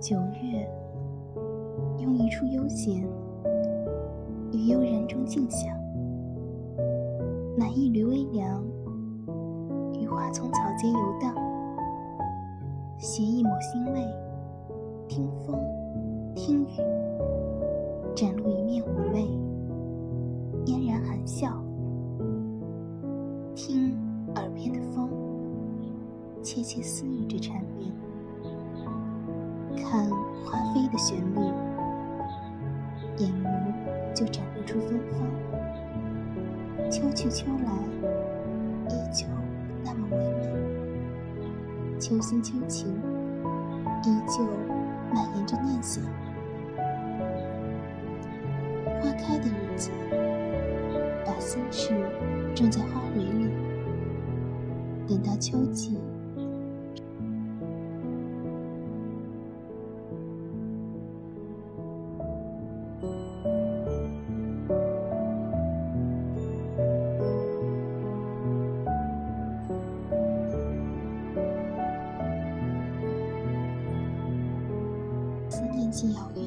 九月，用一处悠闲与悠然中静享，拿一缕微凉，于花丛草间游荡，携一抹欣慰，听风，听雨，展露一面妩媚，嫣然含笑，听耳边的风，窃窃私语着缠绵。看花飞的旋律，眼眸就展露出芬芳。秋去秋来，依旧那么唯美。秋心秋情，依旧蔓延着念想。花开的日子，把心事种在花蕊里，等到秋季。思念近遥远，